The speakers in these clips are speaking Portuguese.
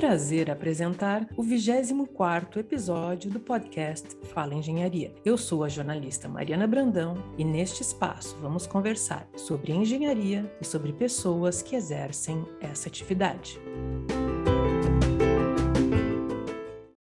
prazer apresentar o 24º episódio do podcast Fala Engenharia. Eu sou a jornalista Mariana Brandão e neste espaço vamos conversar sobre engenharia e sobre pessoas que exercem essa atividade.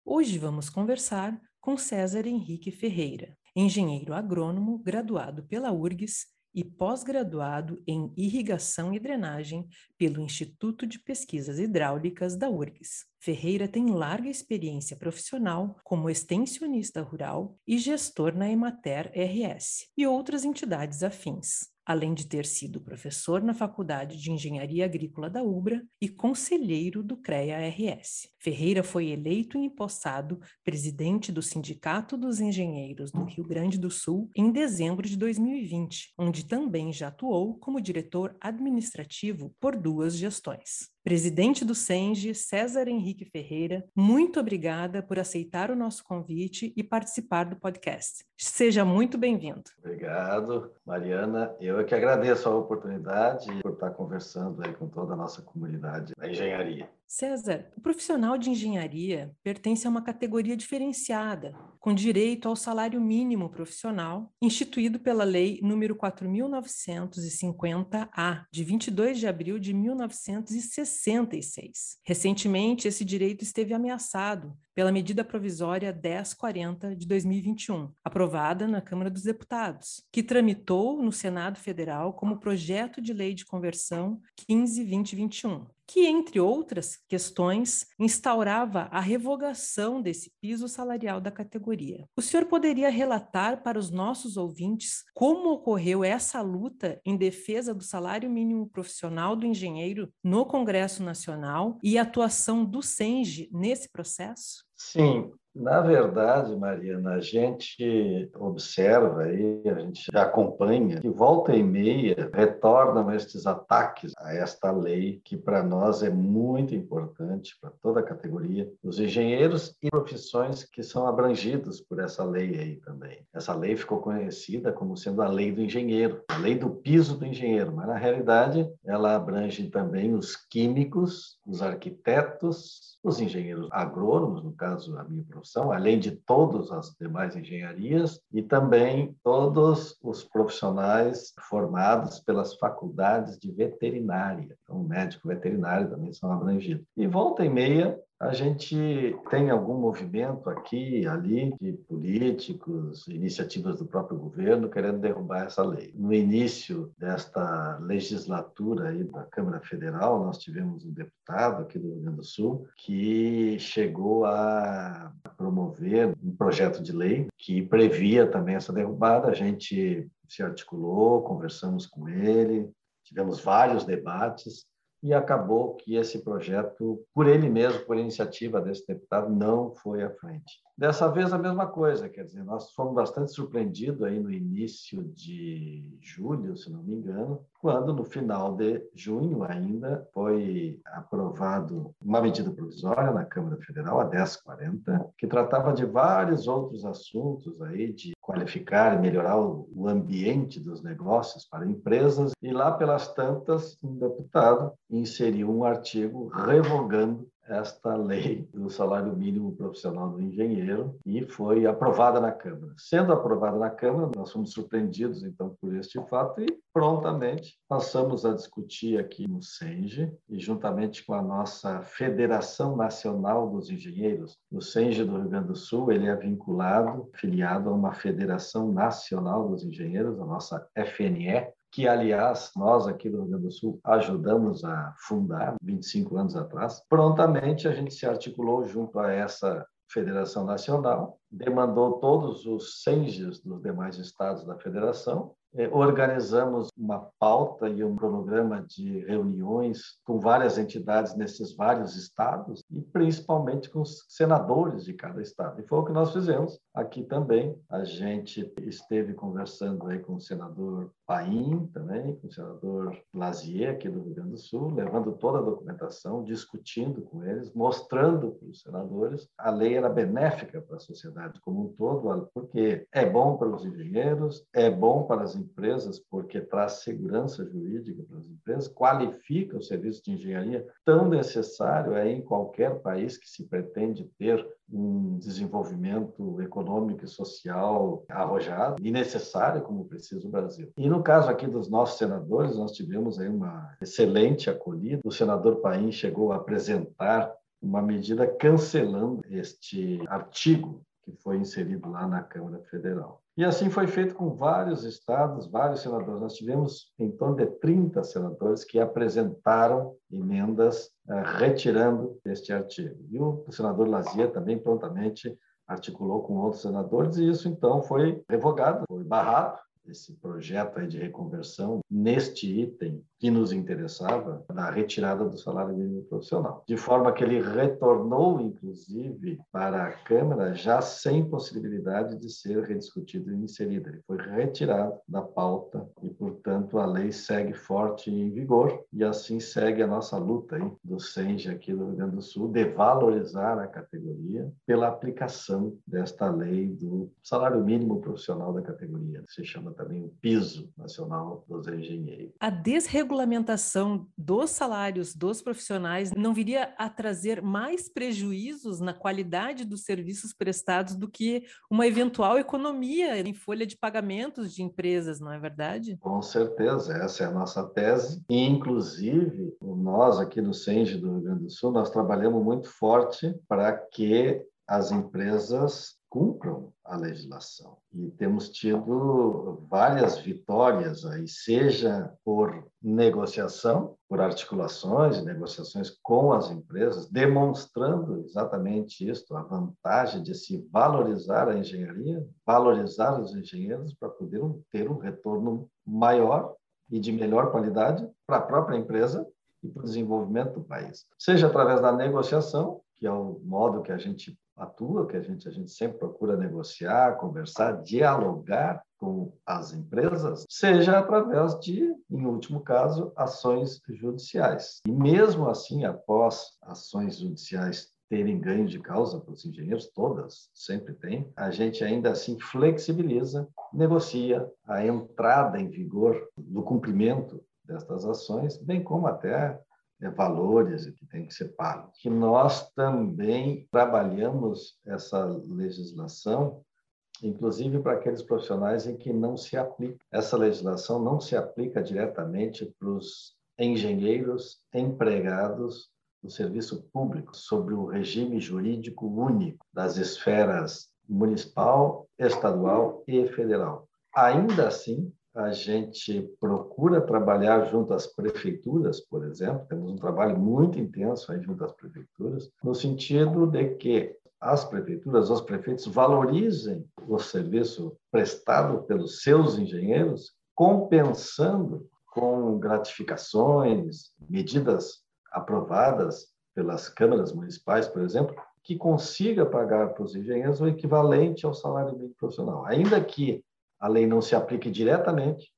Hoje vamos conversar com César Henrique Ferreira, engenheiro agrônomo graduado pela URGS e pós-graduado em Irrigação e Drenagem pelo Instituto de Pesquisas Hidráulicas da URGS. Ferreira tem larga experiência profissional como extensionista rural e gestor na Emater RS e outras entidades afins além de ter sido professor na Faculdade de Engenharia Agrícola da UBRA e conselheiro do CREA-RS. Ferreira foi eleito e empossado presidente do Sindicato dos Engenheiros do Rio Grande do Sul em dezembro de 2020, onde também já atuou como diretor administrativo por duas gestões. Presidente do SENGE, César Henrique Ferreira, muito obrigada por aceitar o nosso convite e participar do podcast. Seja muito bem-vindo. Obrigado, Mariana. Eu é que agradeço a oportunidade por estar conversando aí com toda a nossa comunidade da engenharia. César, o profissional de engenharia pertence a uma categoria diferenciada, com direito ao salário mínimo profissional, instituído pela Lei nº 4.950-A, de 22 de abril de 1966. Recentemente, esse direito esteve ameaçado pela medida provisória 1040 de 2021, aprovada na Câmara dos Deputados, que tramitou no Senado Federal como projeto de lei de conversão 15-2021 que, entre outras questões, instaurava a revogação desse piso salarial da categoria. O senhor poderia relatar para os nossos ouvintes como ocorreu essa luta em defesa do salário mínimo profissional do engenheiro no Congresso Nacional e a atuação do SENGE nesse processo? Sim, na verdade, Mariana, a gente observa aí, a gente acompanha que volta e meia retornam estes ataques a esta lei que para nós é muito importante para toda a categoria, os engenheiros e profissões que são abrangidos por essa lei aí também. Essa lei ficou conhecida como sendo a lei do engenheiro, a lei do piso do engenheiro, mas na realidade ela abrange também os químicos, os arquitetos, os engenheiros agrônomos, no caso a minha profissão, além de todas as demais engenharias, e também todos os profissionais formados pelas faculdades de veterinária. Então, médico veterinário também são abrangidos. E volta e meia, a gente tem algum movimento aqui ali de políticos, iniciativas do próprio governo querendo derrubar essa lei. No início desta legislatura aí da Câmara Federal, nós tivemos um deputado aqui do Rio Grande do Sul que chegou a promover um projeto de lei que previa também essa derrubada. A gente se articulou, conversamos com ele, tivemos vários debates e acabou que esse projeto, por ele mesmo, por iniciativa desse deputado, não foi à frente. Dessa vez a mesma coisa, quer dizer, nós fomos bastante surpreendidos aí no início de julho, se não me engano, quando no final de junho ainda foi aprovado uma medida provisória na Câmara Federal, a 1040, que tratava de vários outros assuntos aí de qualificar e melhorar o ambiente dos negócios para empresas e lá pelas tantas um deputado inseriu um artigo revogando esta lei do salário mínimo profissional do engenheiro e foi aprovada na Câmara. Sendo aprovada na Câmara, nós fomos surpreendidos então por este fato e prontamente passamos a discutir aqui no SENGE e juntamente com a nossa Federação Nacional dos Engenheiros, o SENGE do Rio Grande do Sul, ele é vinculado, filiado a uma Federação Nacional dos Engenheiros, a nossa FNE, que, aliás, nós aqui do Rio Grande do Sul ajudamos a fundar 25 anos atrás. Prontamente a gente se articulou junto a essa Federação Nacional, demandou todos os CENGES dos demais estados da federação organizamos uma pauta e um cronograma de reuniões com várias entidades nesses vários estados e principalmente com os senadores de cada estado. E foi o que nós fizemos aqui também. A gente esteve conversando aí com o senador Paim também, com o senador Lazier aqui do Rio Grande do Sul, levando toda a documentação, discutindo com eles, mostrando para os senadores a lei era benéfica para a sociedade como um todo, porque é bom para os engenheiros, é bom para as empresas, porque traz segurança jurídica para as empresas, qualifica o serviço de engenharia tão necessário é em qualquer país que se pretende ter um desenvolvimento econômico e social arrojado e necessário, como precisa o Brasil. E no caso aqui dos nossos senadores, nós tivemos aí uma excelente acolhida. O senador Paim chegou a apresentar uma medida cancelando este artigo que foi inserido lá na Câmara Federal. E assim foi feito com vários estados, vários senadores. Nós tivemos em torno de 30 senadores que apresentaram emendas uh, retirando este artigo. E o senador Lazia também prontamente articulou com outros senadores e isso então foi revogado, foi barrado esse projeto aí de reconversão neste item que nos interessava, da retirada do salário mínimo profissional. De forma que ele retornou, inclusive, para a Câmara já sem possibilidade de ser rediscutido e inserido. Ele foi retirado da pauta e, portanto, a lei segue forte em vigor e assim segue a nossa luta aí do SENGE aqui do Rio Grande do Sul de valorizar a categoria pela aplicação desta lei do salário mínimo profissional da categoria. Se chama também o piso nacional dos engenheiros. A desregulamentação dos salários dos profissionais não viria a trazer mais prejuízos na qualidade dos serviços prestados do que uma eventual economia em folha de pagamentos de empresas, não é verdade? Com certeza, essa é a nossa tese. E, inclusive, nós aqui no SENGE do Rio Grande do Sul, nós trabalhamos muito forte para que as empresas cumpram a legislação. E temos tido várias vitórias aí, seja por negociação, por articulações negociações com as empresas, demonstrando exatamente isso, a vantagem de se valorizar a engenharia, valorizar os engenheiros para poder ter um retorno maior e de melhor qualidade para a própria empresa e para o desenvolvimento do país. Seja através da negociação, que é o modo que a gente atua, que a gente, a gente sempre procura negociar, conversar, dialogar com as empresas, seja através de, em último caso, ações judiciais. E mesmo assim, após ações judiciais terem ganho de causa para os engenheiros, todas, sempre tem, a gente ainda assim flexibiliza, negocia a entrada em vigor do cumprimento destas ações, bem como até valores que tem que ser pago. Que nós também trabalhamos essa legislação, inclusive para aqueles profissionais em que não se aplica. Essa legislação não se aplica diretamente para os engenheiros empregados no serviço público, sobre o regime jurídico único das esferas municipal, estadual e federal. Ainda assim, a gente procura trabalhar junto às prefeituras, por exemplo, temos um trabalho muito intenso aí junto às prefeituras, no sentido de que as prefeituras, os prefeitos valorizem o serviço prestado pelos seus engenheiros, compensando com gratificações, medidas aprovadas pelas câmaras municipais, por exemplo, que consiga pagar para os engenheiros o equivalente ao salário mínimo profissional. Ainda que a lei não se aplique diretamente,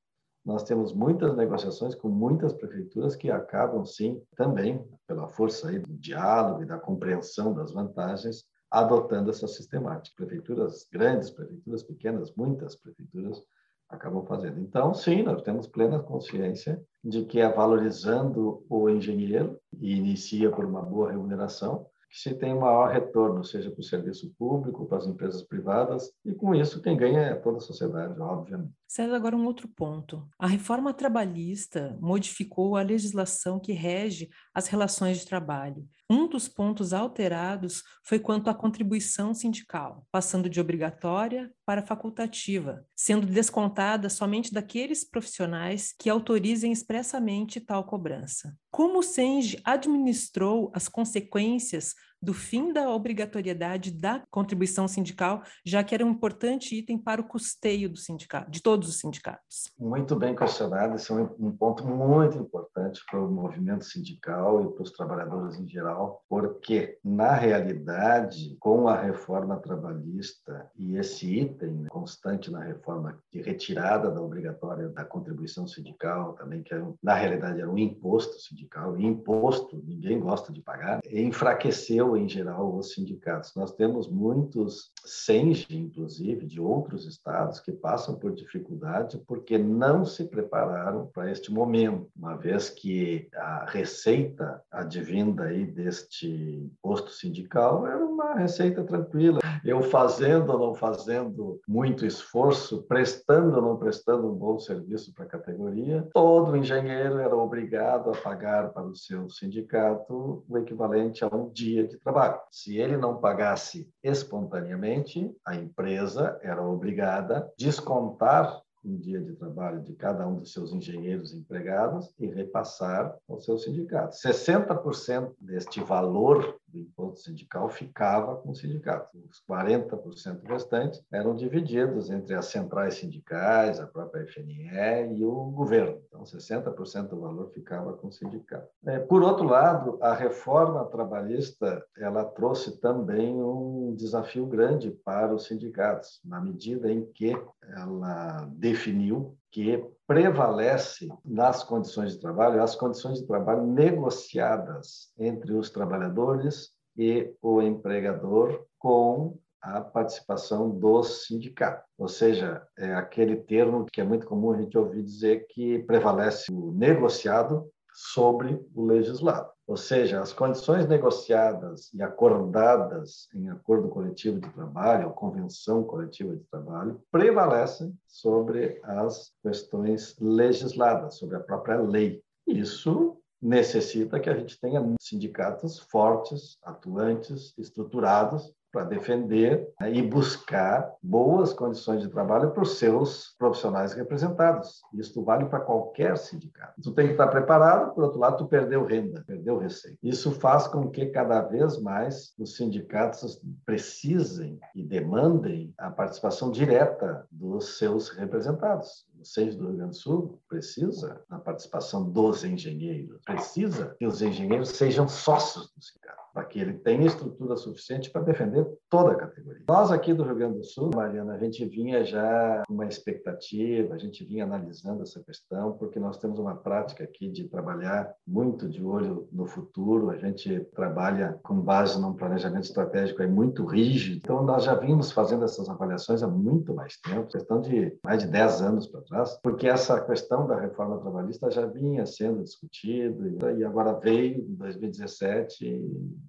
nós temos muitas negociações com muitas prefeituras que acabam, sim, também, pela força aí do diálogo e da compreensão das vantagens, adotando essa sistemática. Prefeituras grandes, prefeituras pequenas, muitas prefeituras acabam fazendo. Então, sim, nós temos plena consciência de que é valorizando o engenheiro e inicia por uma boa remuneração, que se tem maior retorno, seja para o serviço público, para as empresas privadas, e com isso quem ganha é toda a sociedade, obviamente. César, agora um outro ponto. A reforma trabalhista modificou a legislação que rege as relações de trabalho. Um dos pontos alterados foi quanto à contribuição sindical, passando de obrigatória para facultativa, sendo descontada somente daqueles profissionais que autorizem expressamente tal cobrança. Como o SENGE administrou as consequências do fim da obrigatoriedade da contribuição sindical, já que era um importante item para o custeio do sindicato, de todos os sindicatos. Muito bem questionado, esse é um ponto muito importante para o movimento sindical e para os trabalhadores em geral, porque na realidade, com a reforma trabalhista e esse item constante na reforma de retirada da obrigatória da contribuição sindical, também que na realidade era um imposto sindical, e imposto ninguém gosta de pagar, enfraqueceu em geral, os sindicatos. Nós temos muitos SENGE, inclusive, de outros estados, que passam por dificuldade porque não se prepararam para este momento, uma vez que a receita advinda aí deste posto sindical era uma receita tranquila. Eu fazendo ou não fazendo muito esforço, prestando ou não prestando um bom serviço para a categoria, todo engenheiro era obrigado a pagar para o seu sindicato o equivalente a um dia de trabalho. Se ele não pagasse espontaneamente, a empresa era obrigada a descontar um dia de trabalho de cada um dos seus engenheiros empregados e repassar ao seu sindicato. 60% deste valor do imposto sindical ficava com o sindicato. Os 40% restantes eram divididos entre as centrais sindicais, a própria FNE e o governo. Então, 60% do valor ficava com o sindicato. É, por outro lado, a reforma trabalhista ela trouxe também um desafio grande para os sindicatos, na medida em que ela definiu que prevalece nas condições de trabalho as condições de trabalho negociadas entre os trabalhadores e o empregador com a participação do sindicato. Ou seja, é aquele termo que é muito comum a gente ouvir dizer que prevalece o negociado sobre o legislado. Ou seja, as condições negociadas e acordadas em acordo coletivo de trabalho, ou convenção coletiva de trabalho, prevalecem sobre as questões legisladas, sobre a própria lei. Isso necessita que a gente tenha sindicatos fortes, atuantes, estruturados, para defender né, e buscar boas condições de trabalho para os seus profissionais representados. Isso vale para qualquer sindicato. Tu tem que estar preparado, por outro lado, tu perdeu renda, perdeu receita. Isso faz com que cada vez mais os sindicatos precisem e demandem a participação direta dos seus representados. O SES do Rio Grande do Sul precisa da participação dos engenheiros, precisa que os engenheiros sejam sócios do sindicato para que ele tenha estrutura suficiente para defender toda a categoria. Nós aqui do Rio Grande do Sul, Mariana, a gente vinha já com uma expectativa, a gente vinha analisando essa questão, porque nós temos uma prática aqui de trabalhar muito de olho no futuro, a gente trabalha com base num planejamento estratégico é muito rígido, então nós já vimos fazendo essas avaliações há muito mais tempo, questão de mais de 10 anos para trás, porque essa questão da reforma trabalhista já vinha sendo discutida e agora veio em 2017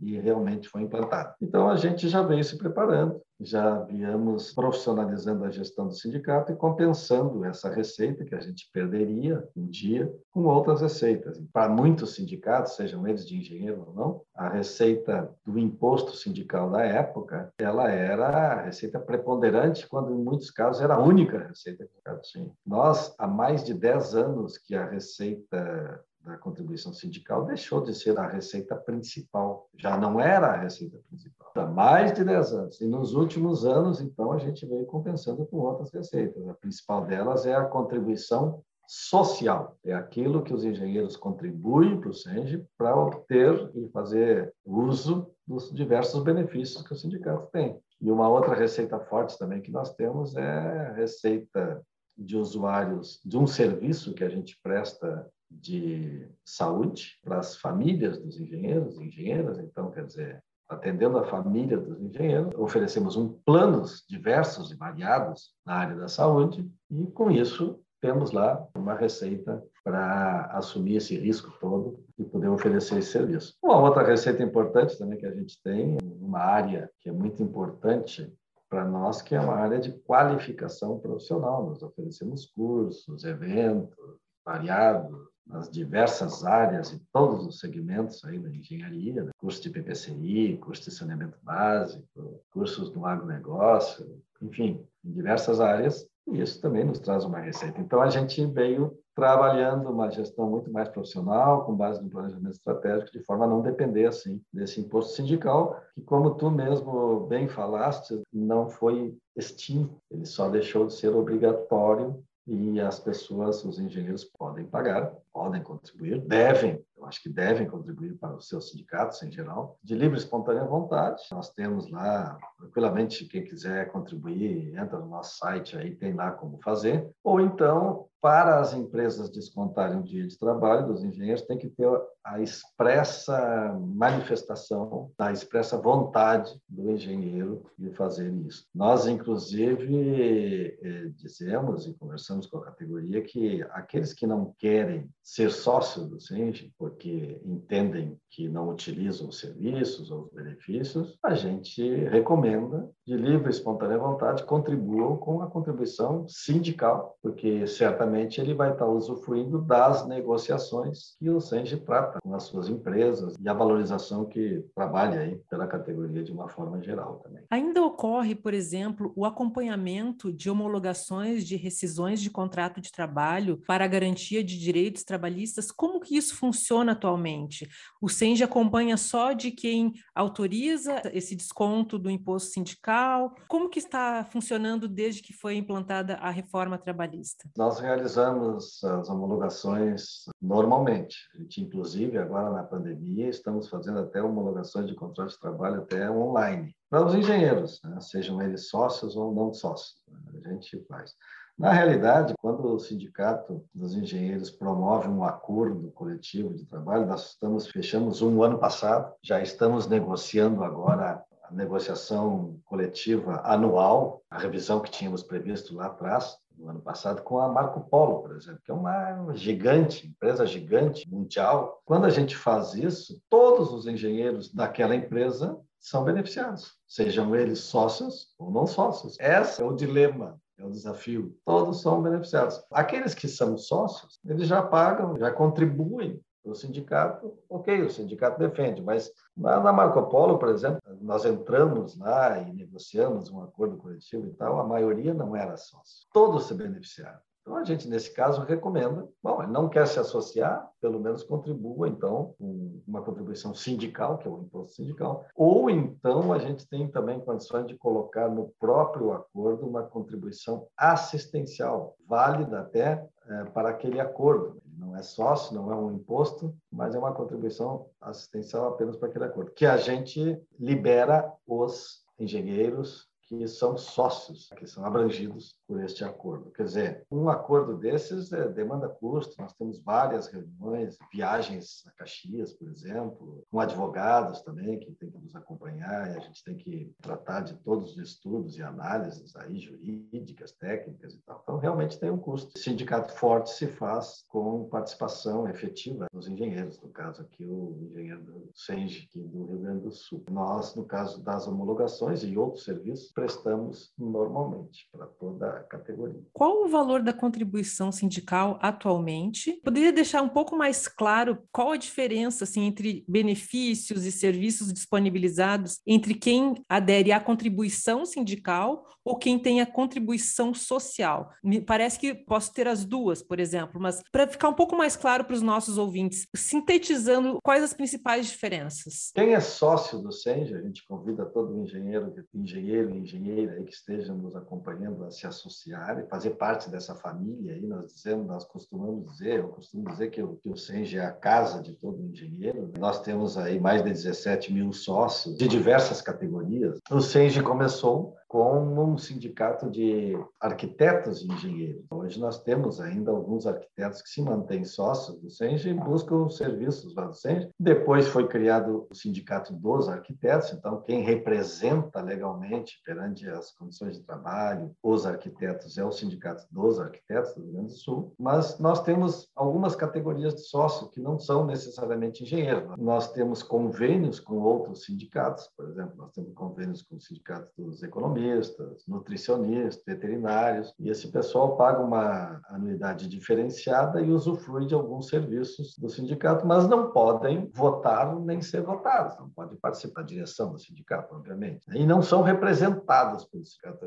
e realmente foi implantado. Então, a gente já vem se preparando, já viemos profissionalizando a gestão do sindicato e compensando essa receita que a gente perderia um dia com outras receitas. Para muitos sindicatos, sejam eles de engenheiro ou não, a receita do imposto sindical da época, ela era a receita preponderante, quando em muitos casos era a única receita que o sindicato tinha. Nós, há mais de 10 anos que a receita da contribuição sindical deixou de ser a receita principal, já não era a receita principal. Há mais de 10 anos. E nos últimos anos, então, a gente veio compensando com outras receitas. A principal delas é a contribuição social. É aquilo que os engenheiros contribuem para o SENGE para obter e fazer uso dos diversos benefícios que o sindicato tem. E uma outra receita forte também que nós temos é a receita de usuários de um serviço que a gente presta de saúde para as famílias dos engenheiros e engenheiras, então, quer dizer, atendendo a família dos engenheiros, oferecemos um planos diversos e variados na área da saúde e, com isso, temos lá uma receita para assumir esse risco todo e poder oferecer esse serviço. Uma outra receita importante também que a gente tem, uma área que é muito importante para nós, que é uma área de qualificação profissional. Nós oferecemos cursos, eventos variados, nas diversas áreas e todos os segmentos aí da engenharia, né? curso de PPCI, curso de saneamento básico, cursos do agronegócio, enfim, em diversas áreas, e isso também nos traz uma receita. Então, a gente veio trabalhando uma gestão muito mais profissional, com base no planejamento estratégico, de forma a não depender, assim, desse imposto sindical, que, como tu mesmo bem falaste, não foi extinto, ele só deixou de ser obrigatório e as pessoas, os engenheiros podem pagar, podem contribuir, devem, eu acho que devem contribuir para os seus sindicatos em geral, de livre e espontânea vontade. Nós temos lá, tranquilamente, quem quiser contribuir, entra no nosso site aí, tem lá como fazer, ou então para as empresas descontarem o dia de trabalho dos engenheiros, tem que ter a expressa manifestação, a expressa vontade do engenheiro de fazer isso. Nós, inclusive, eh, dizemos e conversamos com a categoria que aqueles que não querem ser sócios do SENGE, porque entendem que não utilizam os serviços ou os benefícios, a gente recomenda, de livre e espontânea vontade, contribuam com a contribuição sindical, porque certamente ele vai estar usufruindo das negociações que o SENGE trata com as suas empresas e a valorização que trabalha aí pela categoria de uma forma geral também. Ainda ocorre, por exemplo, o acompanhamento de homologações de rescisões de contrato de trabalho para garantia de direitos trabalhistas. Como que isso funciona atualmente? O SENGE acompanha só de quem autoriza esse desconto do imposto sindical? Como que está funcionando desde que foi implantada a reforma trabalhista? Nós realizamos as homologações normalmente. A gente, inclusive, agora na pandemia, estamos fazendo até homologações de contrato de trabalho até online. Para os engenheiros, né? sejam eles sócios ou não sócios, né? a gente faz. Na realidade, quando o sindicato dos engenheiros promove um acordo coletivo de trabalho, nós estamos fechamos um ano passado, já estamos negociando agora a negociação coletiva anual, a revisão que tínhamos previsto lá atrás, no ano passado, com a Marco Polo, por exemplo, que é uma gigante, empresa gigante, mundial. Quando a gente faz isso, todos os engenheiros daquela empresa são beneficiados, sejam eles sócios ou não sócios. Esse é o dilema é o desafio. Todos são beneficiados. Aqueles que são sócios, eles já pagam, já contribuem o sindicato, ok, o sindicato defende, mas na, na, Marco Polo, por exemplo, nós entramos lá e negociamos um acordo coletivo e tal, a maioria não era sócio. Todos se beneficiaram. Então, a gente, nesse caso, recomenda, bom, ele não quer se associar, pelo menos contribua, então, com uma contribuição sindical, que é o imposto sindical, ou então a gente tem também condições de colocar no próprio acordo uma contribuição assistencial, válida até é, para aquele acordo. Não é sócio, não é um imposto, mas é uma contribuição assistencial apenas para aquele acordo, que a gente libera os engenheiros que são sócios, que são abrangidos por este acordo. Quer dizer, um acordo desses é, demanda custo, nós temos várias reuniões, viagens a Caxias, por exemplo, com advogados também, que tem que nos acompanhar, e a gente tem que tratar de todos os estudos e análises aí jurídicas, técnicas e tal. Então, realmente tem um custo. O sindicato forte se faz com participação efetiva dos engenheiros, no caso aqui o engenheiro SENGE, aqui do Rio Grande do Sul. Nós, no caso das homologações e outros serviços, prestamos normalmente para toda a categoria. Qual o valor da contribuição sindical atualmente? Poderia deixar um pouco mais claro qual a diferença assim, entre benefícios e serviços disponibilizados entre quem adere à contribuição sindical ou quem tem a contribuição social? Me parece que posso ter as duas, por exemplo, mas para ficar um pouco mais claro para os nossos ouvintes, sintetizando quais as principais diferenças? Quem é sócio do SENGE, a gente convida todo engenheiro, engenheiro e engenheira aí que esteja nos acompanhando a se associar e fazer parte dessa família aí, nós dizemos, nós costumamos dizer, eu costumo dizer que o, que o SENGE é a casa de todo engenheiro. Nós temos aí mais de 17 mil sócios de diversas categorias. O SENGE começou com um sindicato de arquitetos e engenheiros. Hoje nós temos ainda alguns arquitetos que se mantêm sócios do SENGE e buscam serviços lá do SENGE. Depois foi criado o sindicato dos arquitetos, então quem representa legalmente perante as condições de trabalho os arquitetos é o sindicato dos arquitetos do Rio Grande do Sul. Mas nós temos algumas categorias de sócio que não são necessariamente engenheiros. Nós temos convênios com outros sindicatos, por exemplo, nós temos convênios com o sindicato dos economistas, agronomistas, nutricionistas, veterinários, e esse pessoal paga uma anuidade diferenciada e usufrui de alguns serviços do sindicato, mas não podem votar nem ser votados, não podem participar da direção do sindicato, obviamente. E não são representados pelo sindicato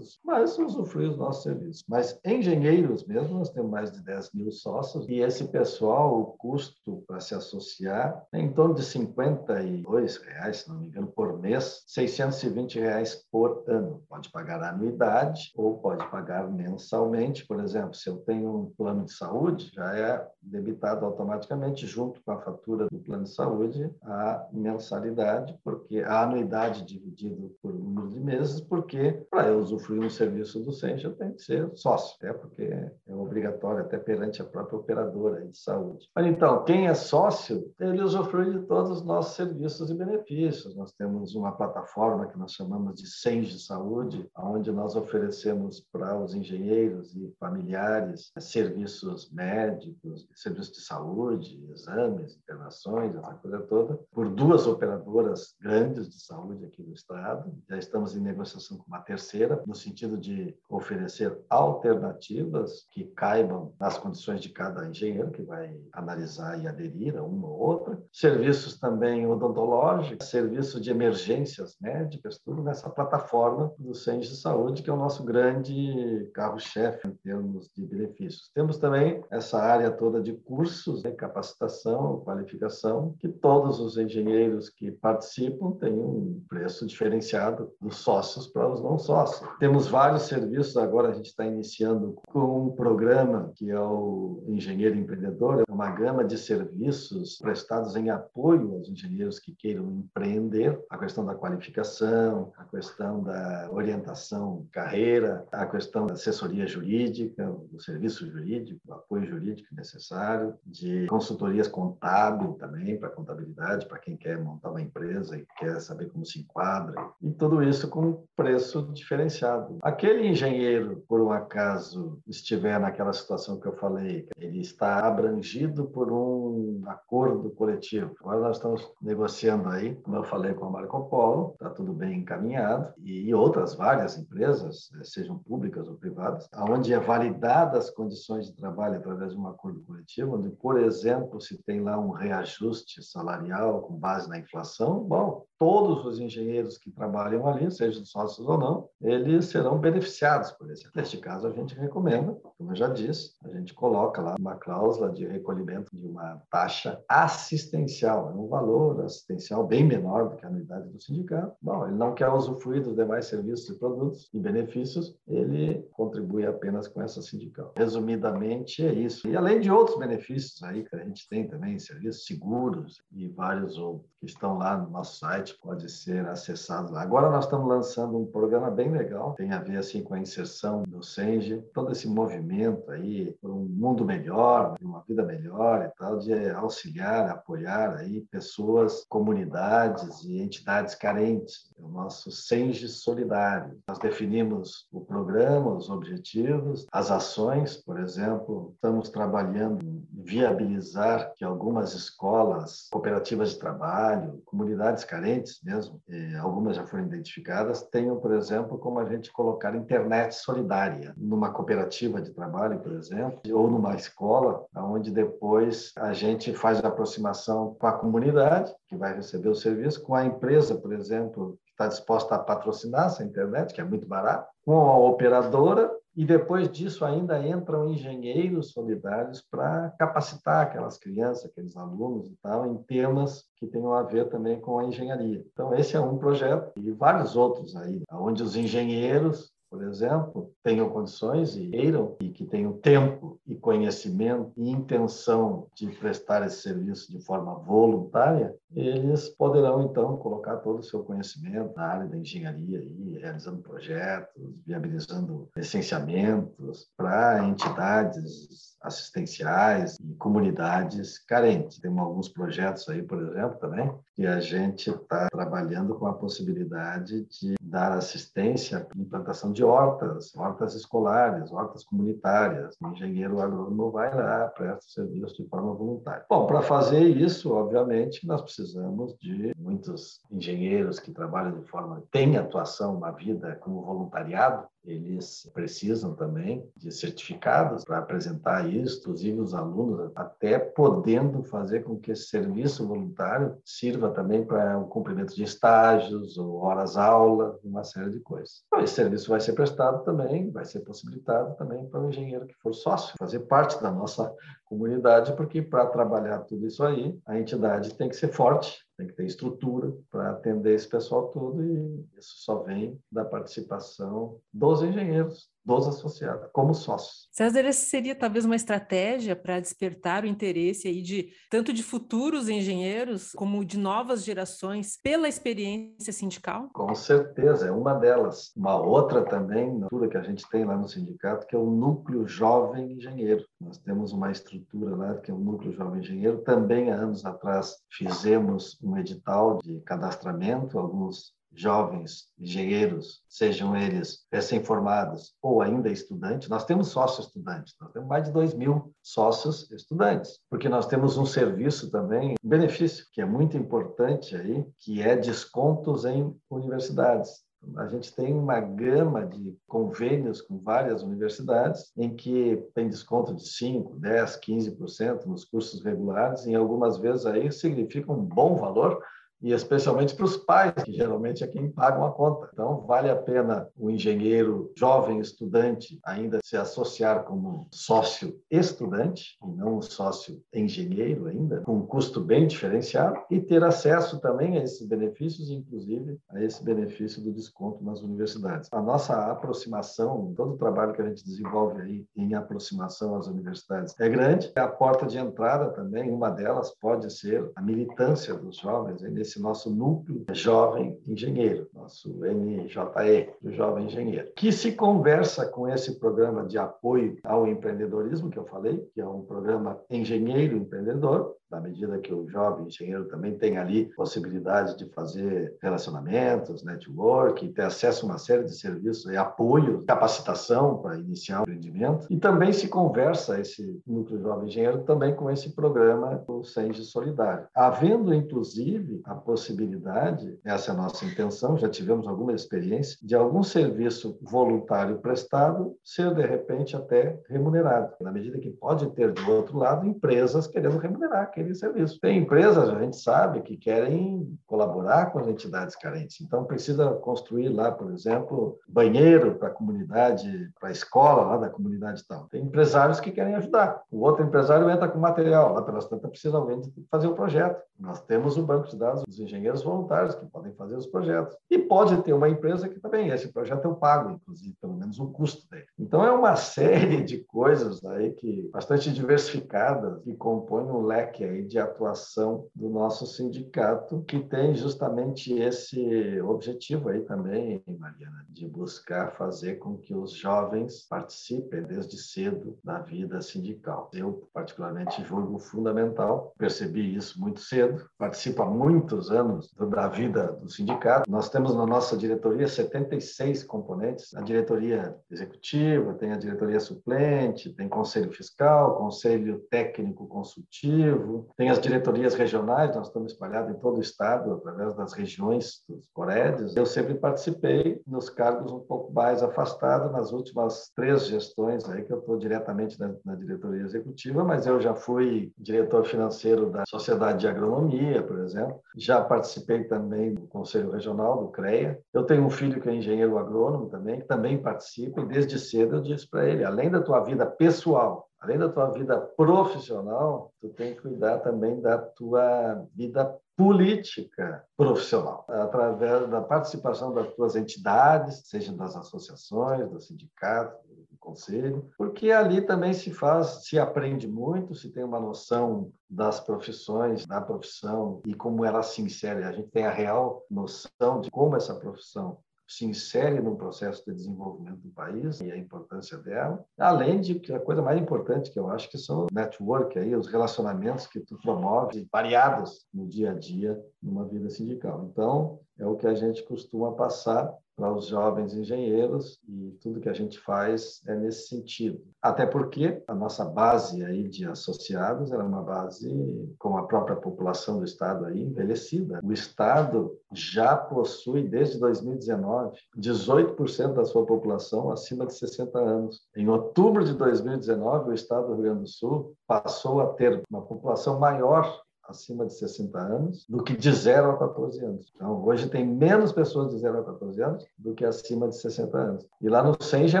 mas usufruem os nossos serviços. Mas engenheiros mesmo, nós temos mais de 10 mil sócios, e esse pessoal, o custo para se associar é em torno de 52 reais, se não me engano, por mês, 620 reais por ano. Pode pagar anuidade ou pode pagar mensalmente. Por exemplo, se eu tenho um plano de saúde, já é debitado automaticamente junto com a fatura do plano de saúde a mensalidade, porque a anuidade dividido por número de meses, porque para eu usufruir um serviço do SENS eu tenho que ser sócio, até porque é obrigatório até perante a própria operadora de saúde. Mas então, quem é sócio, ele usufrui de todos os nossos serviços e benefícios. Nós temos uma plataforma que nós chamamos de SENS de Saúde, onde nós oferecemos para os engenheiros e familiares serviços médicos, serviços de saúde, exames, internações, essa coisa toda, por duas operadoras grandes de saúde aqui do estado. Já estamos em negociação com uma terceira, no sentido de oferecer alternativas que caibam nas condições de cada engenheiro que vai analisar e aderir a uma ou outra. Serviços também odontológicos, serviços de emergências médicas, tudo nessa plataforma do Centro de Saúde, que é o nosso grande carro-chefe em termos de benefícios. Temos também essa área toda de cursos, né, capacitação, qualificação, que todos os engenheiros que participam têm um preço diferenciado dos sócios para os não sócios. Temos vários serviços, agora a gente está iniciando com um programa que é o Engenheiro Empreendedor, é uma gama de serviços prestados em apoio aos engenheiros que queiram empreender, a questão da qualificação, a questão da orientação carreira, a questão da assessoria jurídica, do serviço jurídico, do apoio jurídico necessário, de consultorias contábil também, para contabilidade, para quem quer montar uma empresa e quer saber como se enquadra, e tudo isso com preço diferenciado. Aquele engenheiro, por um acaso, estiver naquela situação que eu falei, ele está abrangido por um acordo coletivo. Agora nós estamos negociando aí, como eu falei com a Marco Polo, está tudo bem encaminhado, e outras várias empresas, eh, sejam públicas ou privadas, onde é validadas as condições de trabalho através de um acordo coletivo, onde, por exemplo, se tem lá um reajuste salarial com base na inflação, bom, todos os engenheiros que trabalham ali, sejam sócios ou não, eles serão beneficiados por isso. Neste caso, a gente recomenda, como eu já disse, a gente coloca lá uma cláusula de recolhimento de uma taxa assistencial, é um valor assistencial bem menor do que a anuidade do sindicato. Bom, ele não quer usufruir dos demais serviços e produtos e benefícios, ele contribui apenas com essa sindical. Resumidamente, é isso. E além de outros benefícios aí que a gente tem também, serviços seguros e vários outros que estão lá no nosso site, pode ser acessado lá. Agora nós estamos lançando um programa bem legal, tem a ver assim com a inserção do Senge, todo esse movimento aí por um mundo melhor, uma vida melhor e tal, de auxiliar, apoiar aí pessoas, comunidades e entidades carentes. É o nosso Senge Solidário. Nós definimos o programa, os objetivos, as ações, por exemplo, estamos trabalhando em viabilizar que algumas escolas, cooperativas de trabalho, comunidades carentes mesmo, algumas já foram identificadas, tenham, por exemplo, como a gente colocar internet solidária numa cooperativa de trabalho, por exemplo, ou numa escola, onde depois a gente faz a aproximação com a comunidade que vai receber o serviço, com a empresa, por exemplo, que está disposta a patrocinar essa internet, que é muito barato, com a operadora e depois disso ainda entram engenheiros solidários para capacitar aquelas crianças, aqueles alunos e tal, em temas que tenham a ver também com a engenharia. Então esse é um projeto e vários outros aí, onde os engenheiros por exemplo, tenham condições e queiram e que tenham tempo e conhecimento e intenção de prestar esse serviço de forma voluntária, eles poderão então colocar todo o seu conhecimento na área da engenharia e realizando projetos, viabilizando licenciamentos para entidades assistenciais e comunidades carentes. Temos alguns projetos aí, por exemplo, também, que a gente está trabalhando com a possibilidade de dar assistência à implantação de hortas, hortas escolares, hortas comunitárias. O engenheiro agrônomo vai lá, presta serviço de forma voluntária. Bom, para fazer isso, obviamente, nós precisamos de muitos engenheiros que trabalham de forma, têm atuação na vida como voluntariado, eles precisam também de certificados para apresentar isso, inclusive os alunos, até podendo fazer com que esse serviço voluntário sirva também para o cumprimento de estágios ou horas-aula, uma série de coisas. Então, esse serviço vai ser prestado também, vai ser possibilitado também para o engenheiro que for sócio, fazer parte da nossa comunidade, porque para trabalhar tudo isso aí, a entidade tem que ser forte, tem que ter estrutura para atender esse pessoal todo e isso só vem da participação dos engenheiros, dos associados, como sócios. César, essa seria talvez uma estratégia para despertar o interesse aí de tanto de futuros engenheiros como de novas gerações pela experiência sindical? Com certeza, é uma delas. Uma outra também, na que a gente tem lá no sindicato, que é o Núcleo Jovem Engenheiro. Nós temos uma estrutura lá, que é o Núcleo Jovem Engenheiro. Também, há anos atrás, fizemos um edital de cadastramento, alguns jovens engenheiros, sejam eles recém-formados ou ainda estudantes, nós temos sócios estudantes, nós temos mais de 2 mil sócios estudantes, porque nós temos um serviço também, um benefício, que é muito importante aí, que é descontos em universidades. A gente tem uma gama de convênios com várias universidades em que tem desconto de 5, 10, 15% nos cursos regulares, e algumas vezes aí significa um bom valor e especialmente para os pais, que geralmente é quem pagam a conta. Então, vale a pena o engenheiro jovem estudante ainda se associar como sócio estudante, e não sócio engenheiro ainda, com um custo bem diferenciado, e ter acesso também a esses benefícios, inclusive a esse benefício do desconto nas universidades. A nossa aproximação, todo o trabalho que a gente desenvolve aí em aproximação às universidades é grande. A porta de entrada também, uma delas pode ser a militância dos jovens, nesse esse nosso núcleo jovem engenheiro, nosso NJE, do jovem engenheiro, que se conversa com esse programa de apoio ao empreendedorismo que eu falei, que é um programa engenheiro empreendedor, na medida que o jovem engenheiro também tem ali possibilidade de fazer relacionamentos, network, ter acesso a uma série de serviços e apoio, capacitação para iniciar o empreendimento. E também se conversa esse núcleo jovem engenheiro também com esse programa do Senge Solidário. Havendo, inclusive, a possibilidade, essa é a nossa intenção, já tivemos alguma experiência, de algum serviço voluntário prestado ser, de repente, até remunerado, na medida que pode ter, do outro lado, empresas querendo remunerar aquele serviço. Tem empresas, a gente sabe, que querem colaborar com as entidades carentes. Então, precisa construir lá, por exemplo, banheiro para a comunidade, para a escola lá da comunidade tal. Tem empresários que querem ajudar. O outro empresário entra com material. Lá pelas tantas, precisa alguém fazer o projeto. Nós temos o banco de dados dos engenheiros voluntários que podem fazer os projetos. E pode ter uma empresa que também, esse projeto eu pago, inclusive, pelo menos o custo dele. Então, é uma série de coisas aí que bastante diversificadas que compõem um leque aí de atuação do nosso sindicato, que tem justamente esse objetivo aí também, Mariana, de buscar fazer com que os jovens participem desde cedo da vida sindical. Eu, particularmente, julgo fundamental, percebi isso muito cedo, participo há muitos anos da vida do sindicato. Nós temos na nossa diretoria 76 componentes, a diretoria executiva, tem a diretoria suplente, tem conselho fiscal, conselho técnico consultivo, tem as diretorias regionais, nós estamos espalhados em todo o estado, através das regiões dos Corédios. Eu sempre participei nos cargos um pouco mais afastados, nas últimas três gestões aí que eu estou diretamente na, na diretoria executiva, mas eu já fui diretor financeiro da Sociedade de Agronomia, por exemplo. Já participei também do Conselho Regional, do CREA. Eu tenho um filho que é engenheiro agrônomo também, que também participa, e desde cedo eu disse para ele, além da tua vida pessoal, além da tua vida profissional, tu tem que cuidar também da tua vida política profissional, através da participação das tuas entidades, seja das associações, dos sindicatos, conselho, porque ali também se faz, se aprende muito, se tem uma noção das profissões, da profissão e como ela se insere. A gente tem a real noção de como essa profissão se insere no processo de desenvolvimento do país e a importância dela, além de que a coisa mais importante que eu acho que são o network aí, os relacionamentos que tu promove variados no dia a dia numa vida sindical. Então, é o que a gente costuma passar para os jovens engenheiros e tudo que a gente faz é nesse sentido. Até porque a nossa base aí de associados é uma base com a própria população do estado aí envelhecida. O estado já possui desde 2019 18% da sua população acima de 60 anos. Em outubro de 2019, o estado do Rio Grande do Sul passou a ter uma população maior acima de 60 anos do que de 0 a 14 anos. Então, hoje tem menos pessoas de 0 a 14 anos do que acima de 60 anos. E lá no Senge é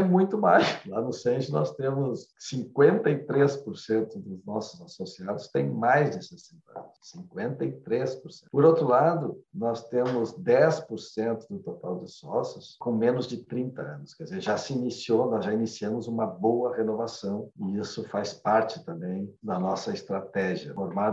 muito mais. Lá no Senge nós temos 53% dos nossos associados têm mais de 60 anos. 53%. Por outro lado, nós temos 10% do total de sócios com menos de 30 anos. Quer dizer, já se iniciou, nós já iniciamos uma boa renovação e isso faz parte também da nossa estratégia, formar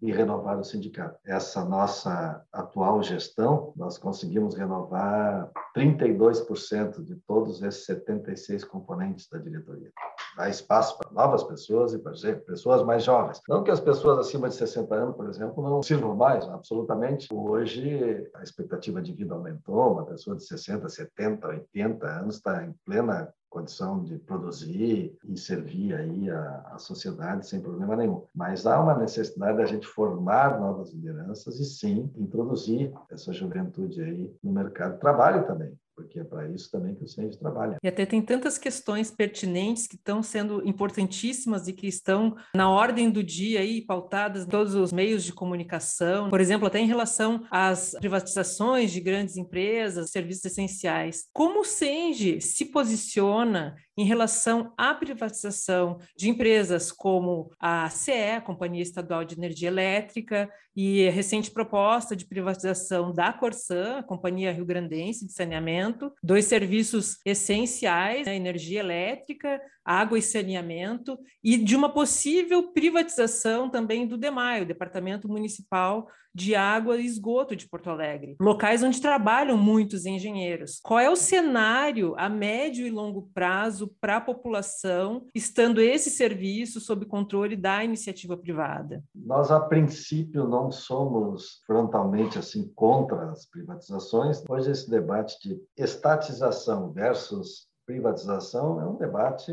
e renovar o sindicato. Essa nossa atual gestão, nós conseguimos renovar 32% de todos esses 76 componentes da diretoria. Dá espaço para novas pessoas e para pessoas mais jovens. Não que as pessoas acima de 60 anos, por exemplo, não sirvam mais, absolutamente. Hoje, a expectativa de vida aumentou, uma pessoa de 60, 70, 80 anos está em plena condição de produzir e servir aí a, a, sociedade sem problema nenhum. Mas há uma necessidade da gente formar novas lideranças e sim introduzir essa juventude aí no mercado de trabalho também porque é para isso também que o CEND trabalha. E até tem tantas questões pertinentes que estão sendo importantíssimas e que estão na ordem do dia aí, pautadas em todos os meios de comunicação, por exemplo, até em relação às privatizações de grandes empresas, serviços essenciais. Como o CEND se posiciona em relação à privatização de empresas como a CE, a Companhia Estadual de Energia Elétrica, e a recente proposta de privatização da Corsã, a Companhia Rio Grandense de Saneamento, dois serviços essenciais, né, energia elétrica, água e saneamento, e de uma possível privatização também do DEMAI, o Departamento Municipal de Água e Esgoto de Porto Alegre, locais onde trabalham muitos engenheiros. Qual é o cenário a médio e longo prazo para a população, estando esse serviço sob controle da iniciativa privada? Nós, a princípio, não somos frontalmente assim contra as privatizações. Hoje, esse debate de estatização versus privatização é um debate,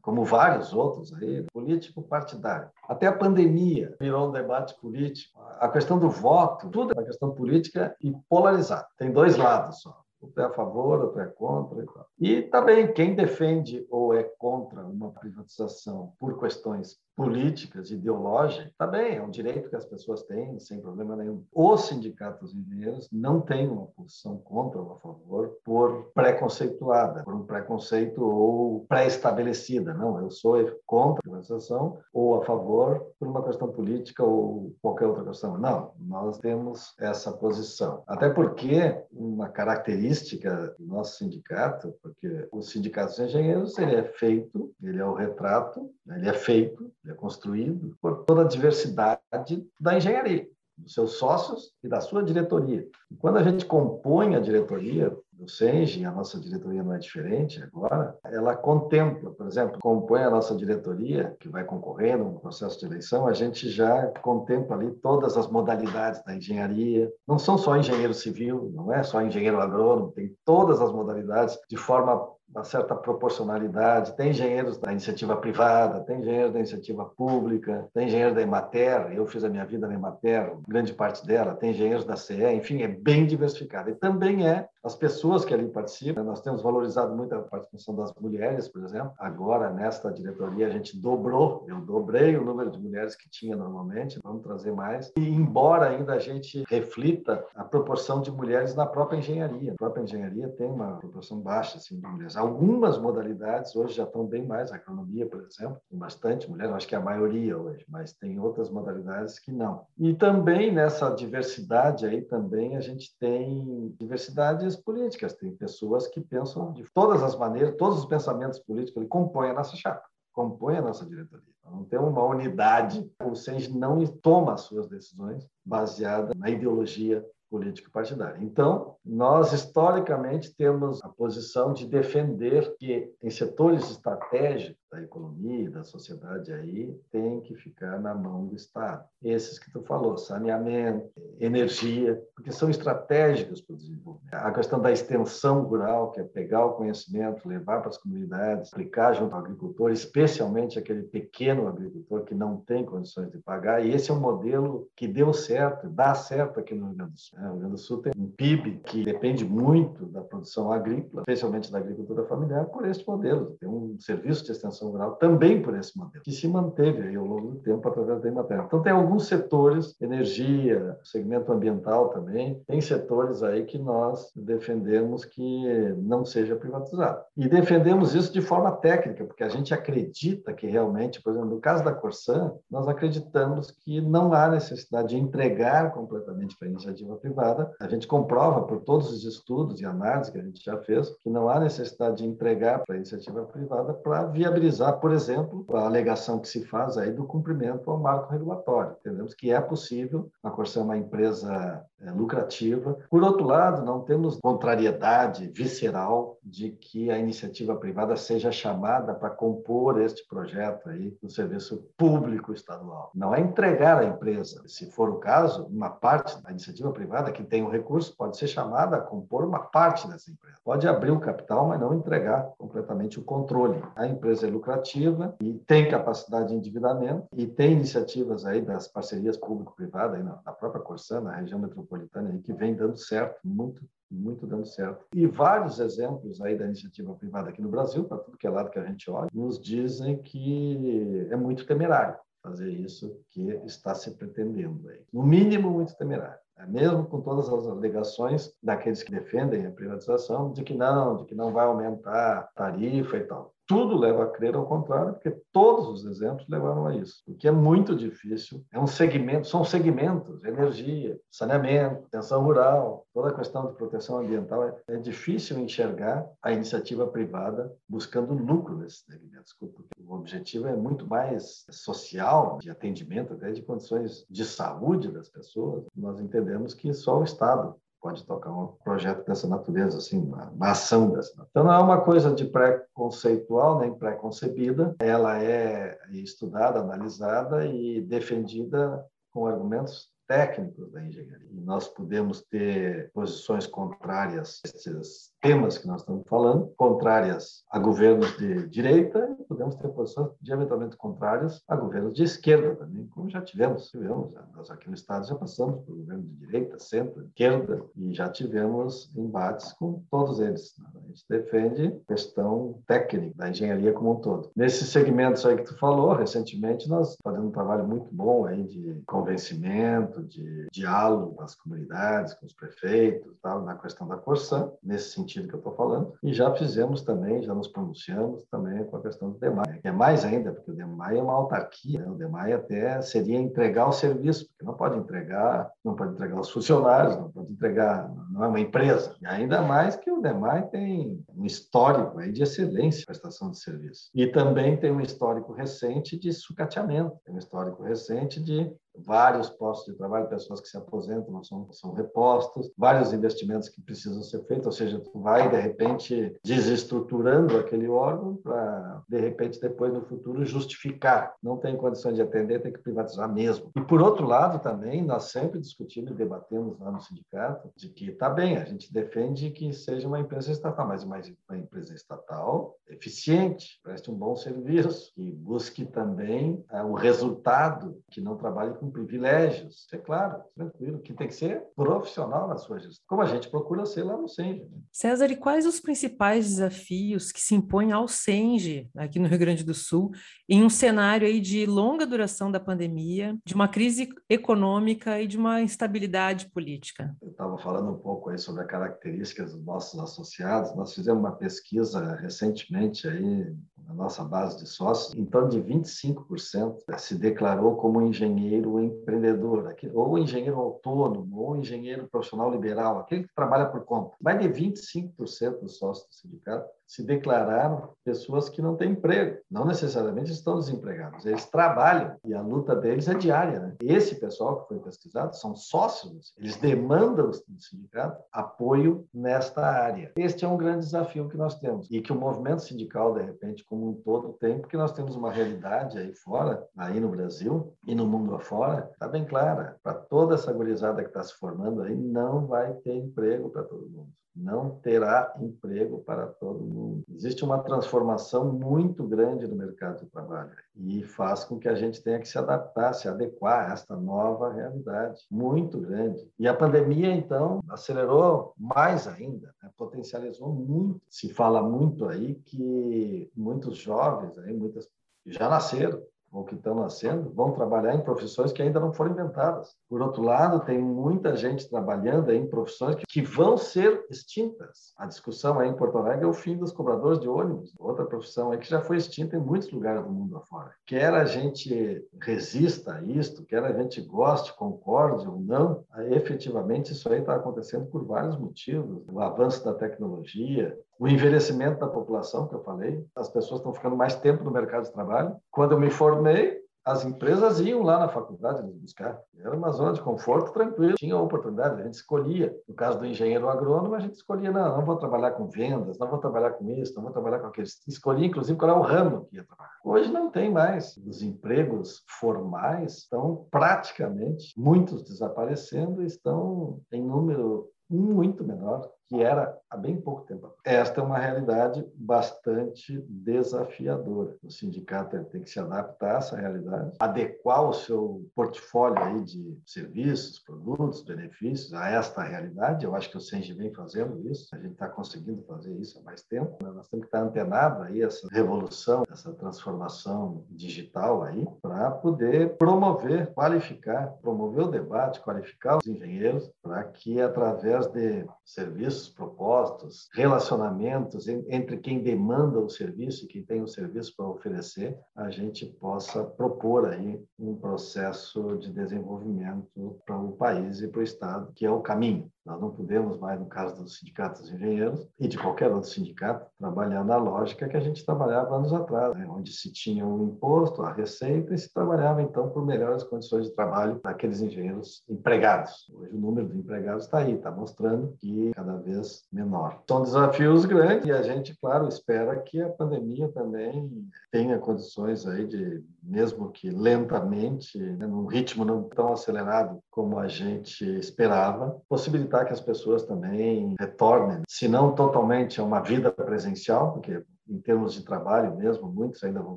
como vários outros aí, político partidário. Até a pandemia virou um debate político. A questão do voto, tudo é uma questão política e polarizada. Tem dois lados só. Um é a favor, outro é contra. E, também, quem defende ou é contra uma privatização por questões políticas, ideológicas, também é um direito que as pessoas têm, sem problema nenhum. Os sindicatos engenheiros não têm uma posição contra ou a favor por preconceituada, por um preconceito ou pré-estabelecida. Não, eu sou contra a privatização ou a favor por uma questão política ou qualquer outra questão. Não, nós temos essa posição. Até porque uma característica do nosso sindicato, porque o sindicato dos engenheiros ele é feito, ele é o retrato, ele é feito é construído por toda a diversidade da engenharia, dos seus sócios e da sua diretoria. E quando a gente compõe a diretoria do SENGE, a nossa diretoria não é diferente agora, ela contempla, por exemplo, compõe a nossa diretoria, que vai concorrendo no processo de eleição, a gente já contempla ali todas as modalidades da engenharia. Não são só engenheiro civil, não é só engenheiro agrônomo, tem todas as modalidades de forma uma certa proporcionalidade. Tem engenheiros da iniciativa privada, tem engenheiros da iniciativa pública, tem engenheiro da Emater, eu fiz a minha vida na Emater, grande parte dela, tem engenheiros da CE, enfim, é bem diversificado. E também é as pessoas que ali participam. Nós temos valorizado muito a participação das mulheres, por exemplo. Agora, nesta diretoria, a gente dobrou, eu dobrei o número de mulheres que tinha normalmente, vamos trazer mais. E embora ainda a gente reflita a proporção de mulheres na própria engenharia, a própria engenharia tem uma proporção baixa assim, de mulheres. Algumas modalidades hoje já estão bem mais, a economia, por exemplo, tem bastante mulher, acho que é a maioria hoje, mas tem outras modalidades que não. E também nessa diversidade aí também a gente tem diversidades políticas, tem pessoas que pensam de todas as maneiras, todos os pensamentos políticos, ele compõe a nossa chapa, compõe a nossa diretoria. Não tem uma unidade, o SENG não toma as suas decisões baseadas na ideologia político-partidária. Então, nós historicamente temos a posição de defender que em setores estratégicos da economia da sociedade aí tem que ficar na mão do Estado. Esses que tu falou, saneamento, energia, porque são estratégicos para o desenvolvimento. A questão da extensão rural, que é pegar o conhecimento, levar para as comunidades, aplicar junto ao agricultor, especialmente aquele pequeno agricultor que não tem condições de pagar. E esse é um modelo que deu certo, dá certo aqui no Rio Grande do Sul. O Rio Grande do Sul tem um PIB que depende muito da produção agrícola, especialmente da agricultura familiar, por esse modelo. Tem um serviço de extensão rural também por esse modelo, que se manteve ao longo do tempo através da Ematerra. Então, tem alguns setores, energia, segmento ambiental também, tem setores aí que nós defendemos que não seja privatizado. E defendemos isso de forma técnica, porque a gente acredita que realmente, por exemplo, no caso da Corsan, nós acreditamos que não há necessidade de entregar completamente para a iniciativa privada. A gente comprova por todos os estudos e análises que a gente já fez que não há necessidade de entregar para a iniciativa privada para viabilizar, por exemplo, a alegação que se faz aí do cumprimento ao marco regulatório. Entendemos que é possível, a Corsan é uma empresa é, lucrativa. Por outro lado, não temos contrariedade visceral de que a iniciativa privada seja chamada para compor este projeto aí do serviço público estadual. Não é entregar a empresa. Se for o caso, uma parte da iniciativa privada que tem o recurso pode ser chamada a compor uma parte dessa empresa. Pode abrir o capital, mas não entregar completamente o controle. A empresa é lucrativa e tem capacidade de endividamento e tem iniciativas aí das parcerias público-privadas na própria Corsã, na região metropolitana, aí, que vem dando certo, muito muito dando certo. E vários exemplos aí da iniciativa privada aqui no Brasil, para tudo que é lado que a gente olha, nos dizem que é muito temerário fazer isso que está se pretendendo aí. No mínimo, muito temerário. É mesmo com todas as alegações daqueles que defendem a privatização, de que não, de que não vai aumentar tarifa e tal tudo leva a crer ao contrário, porque todos os exemplos levaram a isso. O que é muito difícil é um segmento, são segmentos, energia, saneamento, extensão rural, toda a questão de proteção ambiental. É, é difícil enxergar a iniciativa privada buscando lucro nesses segmentos, porque o objetivo é muito mais social, de atendimento, até de condições de saúde das pessoas. Nós entendemos que só o Estado pode tocar um projeto dessa natureza, assim, uma, uma ação dessa natureza. Então, não é uma coisa de pré-conceitual nem pré-concebida, ela é estudada, analisada e defendida com argumentos técnicos da engenharia. E nós podemos ter posições contrárias a esses temas que nós estamos falando, contrárias a governos de direita, e podemos ter posições diametralmente contrárias a governos de esquerda também, como já tivemos. tivemos nós aqui no Estado já passamos por governo de direita, centro, esquerda, e já tivemos embates com todos eles. Né? A gente defende questão técnica da engenharia como um todo. Nesses segmentos aí que tu falou, recentemente nós fazendo um trabalho muito bom aí de convencimento, de diálogo com as comunidades, com os prefeitos, tal, na questão da Corsã, nesse sentido sentido que eu estou falando, e já fizemos também, já nos pronunciamos também com a questão do DEMAI, que é mais ainda, porque o DEMAI é uma autarquia, né? o DEMAI até seria entregar o serviço, porque não pode entregar, não pode entregar os funcionários, não pode entregar, não é uma empresa, e ainda mais que o DEMAI tem um histórico aí de excelência na prestação de serviço, e também tem um histórico recente de sucateamento, tem um histórico recente de vários postos de trabalho, pessoas que se aposentam são, são repostos, vários investimentos que precisam ser feitos, ou seja, tu vai, de repente, desestruturando aquele órgão para, de repente, depois, no futuro, justificar. Não tem condições de atender, tem que privatizar mesmo. E, por outro lado, também, nós sempre discutimos e debatemos lá no sindicato de que, tá bem, a gente defende que seja uma empresa estatal, mas uma, uma empresa estatal eficiente, preste um bom serviço, e busque também é, o resultado, que não trabalhe com privilégios. É claro, tranquilo, que tem que ser profissional na sua gestão, como a gente procura ser lá no SENGE. Né? César, e quais os principais desafios que se impõem ao SENGE, aqui no Rio Grande do Sul, em um cenário aí de longa duração da pandemia, de uma crise econômica e de uma instabilidade política? Eu estava falando um pouco aí sobre as características dos nossos associados. Nós fizemos uma pesquisa recentemente aí na nossa base de sócios, em torno de 25% se declarou como engenheiro empreendedor, ou engenheiro autônomo, ou engenheiro profissional liberal, aquele que trabalha por conta. Mais de 25% dos sócios do sindicato se declararam pessoas que não têm emprego. Não necessariamente estão desempregados, eles trabalham e a luta deles é diária. Né? Esse pessoal que foi pesquisado são sócios, eles demandam do sindicato apoio nesta área. Este é um grande desafio que nós temos e que o movimento sindical, de repente, como um todo tem, porque nós temos uma realidade aí fora, aí no Brasil e no mundo afora, está bem clara. Para toda essa gurizada que está se formando aí, não vai ter emprego para todo mundo não terá emprego para todo mundo. Existe uma transformação muito grande no mercado de trabalho e faz com que a gente tenha que se adaptar, se adequar a esta nova realidade muito grande. E a pandemia, então, acelerou mais ainda, né? potencializou muito. Se fala muito aí que muitos jovens, aí, muitas já nasceram ou que estão nascendo, vão trabalhar em profissões que ainda não foram inventadas. Por outro lado, tem muita gente trabalhando em profissões que vão ser extintas. A discussão aí em Porto Alegre é o fim dos cobradores de ônibus, outra profissão aí que já foi extinta em muitos lugares do mundo afora. Quer a gente resista a isto, quer a gente goste, concorde ou não, efetivamente isso aí está acontecendo por vários motivos. O avanço da tecnologia, o envelhecimento da população, que eu falei, as pessoas estão ficando mais tempo no mercado de trabalho. Quando eu me formei, as empresas iam lá na faculdade nos buscar. Era uma zona de conforto tranquilo, tinha oportunidade, a gente escolhia. No caso do engenheiro agrônomo, a gente escolhia, não, não vou trabalhar com vendas, não vou trabalhar com isso, não vou trabalhar com aqueles. Escolhia, inclusive, qual é o ramo que ia trabalhar. Hoje não tem mais. Os empregos formais estão praticamente, muitos desaparecendo, estão em número muito menor que era há bem pouco tempo. Esta é uma realidade bastante desafiadora. O sindicato tem que se adaptar a essa realidade, adequar o seu portfólio aí de serviços, produtos, benefícios a esta realidade. Eu acho que o Sengi vem fazendo isso, a gente está conseguindo fazer isso há mais tempo. Né? Nós temos que estar antenado aí essa revolução, essa transformação digital aí, para poder promover, qualificar, promover o debate, qualificar os engenheiros, para que através de serviços propostos, relacionamentos entre quem demanda o serviço e quem tem o serviço para oferecer, a gente possa propor aí um processo de desenvolvimento para o país e para o Estado, que é o caminho. Nós não podemos mais, no caso dos sindicatos dos engenheiros e de qualquer outro sindicato, trabalhar na lógica que a gente trabalhava anos atrás, né? onde se tinha o um imposto, a receita e se trabalhava então por melhores condições de trabalho daqueles engenheiros empregados. Hoje o número de empregados está aí, está mostrando que cada vez menor. São desafios grandes e a gente, claro, espera que a pandemia também tenha condições aí de, mesmo que lentamente, né, num ritmo não tão acelerado como a gente esperava, possibilitar que as pessoas também retornem, se não totalmente a uma vida presencial, porque em termos de trabalho mesmo, muitos ainda vão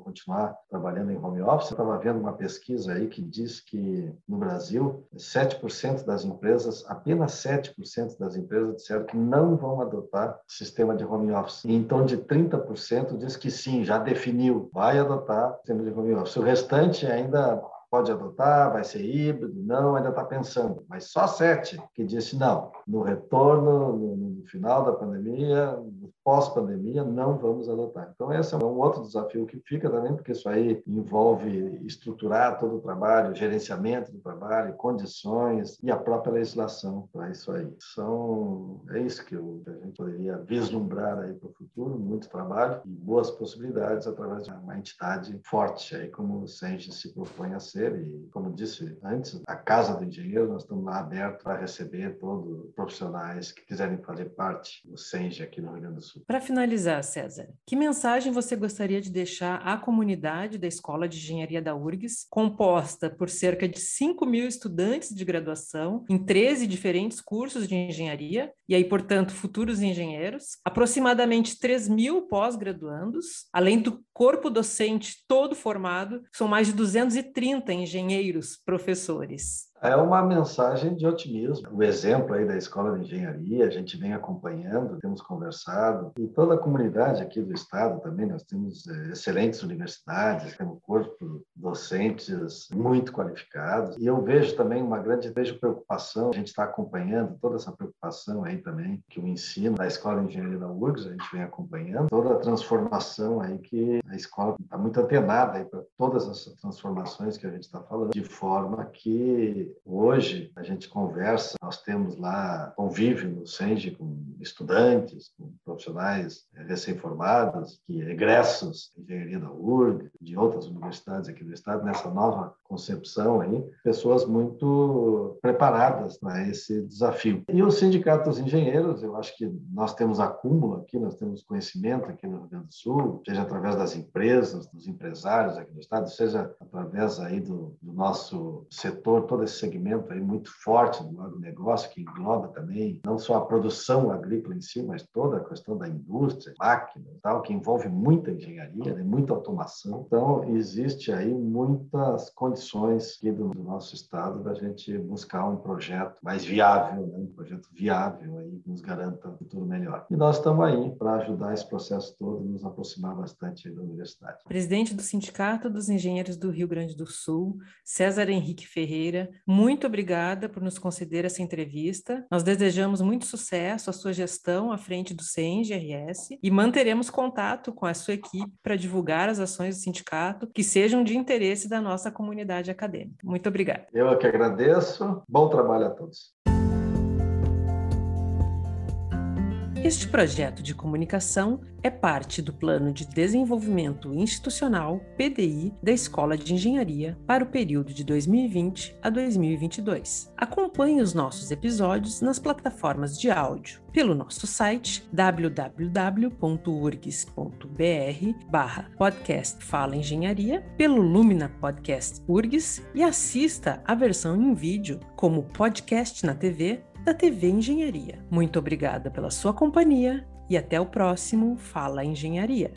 continuar trabalhando em home office. Eu estava vendo uma pesquisa aí que diz que no Brasil, 7% das empresas, apenas 7% das empresas disseram que não vão adotar sistema de home office. E então, de 30% diz que sim, já definiu, vai adotar sistema de home office. O restante ainda pode adotar, vai ser híbrido, não, ainda está pensando. Mas só sete que disse não. No retorno, no, final da pandemia, pós-pandemia, não vamos adotar. Então, esse é um outro desafio que fica também, porque isso aí envolve estruturar todo o trabalho, gerenciamento do trabalho, condições e a própria legislação para isso aí. São, é isso que eu, a gente poderia vislumbrar aí para o futuro, muito trabalho e boas possibilidades através de uma entidade forte, aí como o Senge se propõe a ser e, como disse antes, a Casa do Engenheiro, nós estamos lá abertos para receber todos os profissionais que quiserem fazer parte do SENGE aqui no Rio Grande do Sul. Para finalizar, César, que mensagem você gostaria de deixar à comunidade da Escola de Engenharia da URGS, composta por cerca de 5 mil estudantes de graduação em 13 diferentes cursos de engenharia, e aí, portanto, futuros engenheiros, aproximadamente 3 mil pós-graduandos, além do corpo docente todo formado, são mais de 230 engenheiros, professores. É uma mensagem de otimismo. O exemplo aí da Escola de Engenharia, a gente vem acompanhando, temos conversado, e toda a comunidade aqui do Estado também, nós temos é, excelentes universidades, temos corpo docentes muito qualificados, e eu vejo também uma grande vejo preocupação, a gente está acompanhando toda essa preocupação aí também, que o ensino da Escola de Engenharia da URGS, a gente vem acompanhando, toda a transformação aí que a escola está muito antenada aí para todas essas transformações que a gente está falando, de forma que hoje a gente conversa, nós temos lá convívio no Senge com estudantes, com profissionais recém-formados, que egressos de engenharia da URG, de outras universidades aqui do estado, nessa nova concepção aí, pessoas muito preparadas para esse desafio. E o Sindicato dos Engenheiros, eu acho que nós temos acúmulo aqui, nós temos conhecimento aqui no Rio Grande do Sul, seja através das empresas, dos empresários aqui do estado, seja através aí do, do nosso setor, todo esse segmento aí muito forte do agronegócio, que engloba também não só a produção agrícola em si, mas toda a questão da indústria, máquinas, tal, que envolve muita engenharia, né, muita automação. Então, existe aí muitas condições aqui do, do nosso estado da gente buscar um projeto mais viável, né, um projeto viável aí que nos garanta um futuro melhor. E nós estamos aí para ajudar esse processo todo, nos aproximar bastante da universidade. Presidente do Sindicato dos Engenheiros do Rio Grande do Sul, César Henrique Ferreira, muito obrigada por nos conceder essa entrevista. Nós desejamos muito sucesso à sua gestão à frente do CENGRS e manteremos contato com a sua equipe para divulgar as ações do sindicato que sejam de interesse da nossa comunidade acadêmica. Muito obrigada. Eu é que agradeço. Bom trabalho a todos. Este projeto de comunicação é parte do Plano de Desenvolvimento Institucional PDI da Escola de Engenharia para o período de 2020 a 2022. Acompanhe os nossos episódios nas plataformas de áudio pelo nosso site www.urgs.br barra podcast Fala Engenharia, pelo Lumina Podcast URGS e assista a versão em vídeo como podcast na TV da TV Engenharia. Muito obrigada pela sua companhia e até o próximo Fala Engenharia.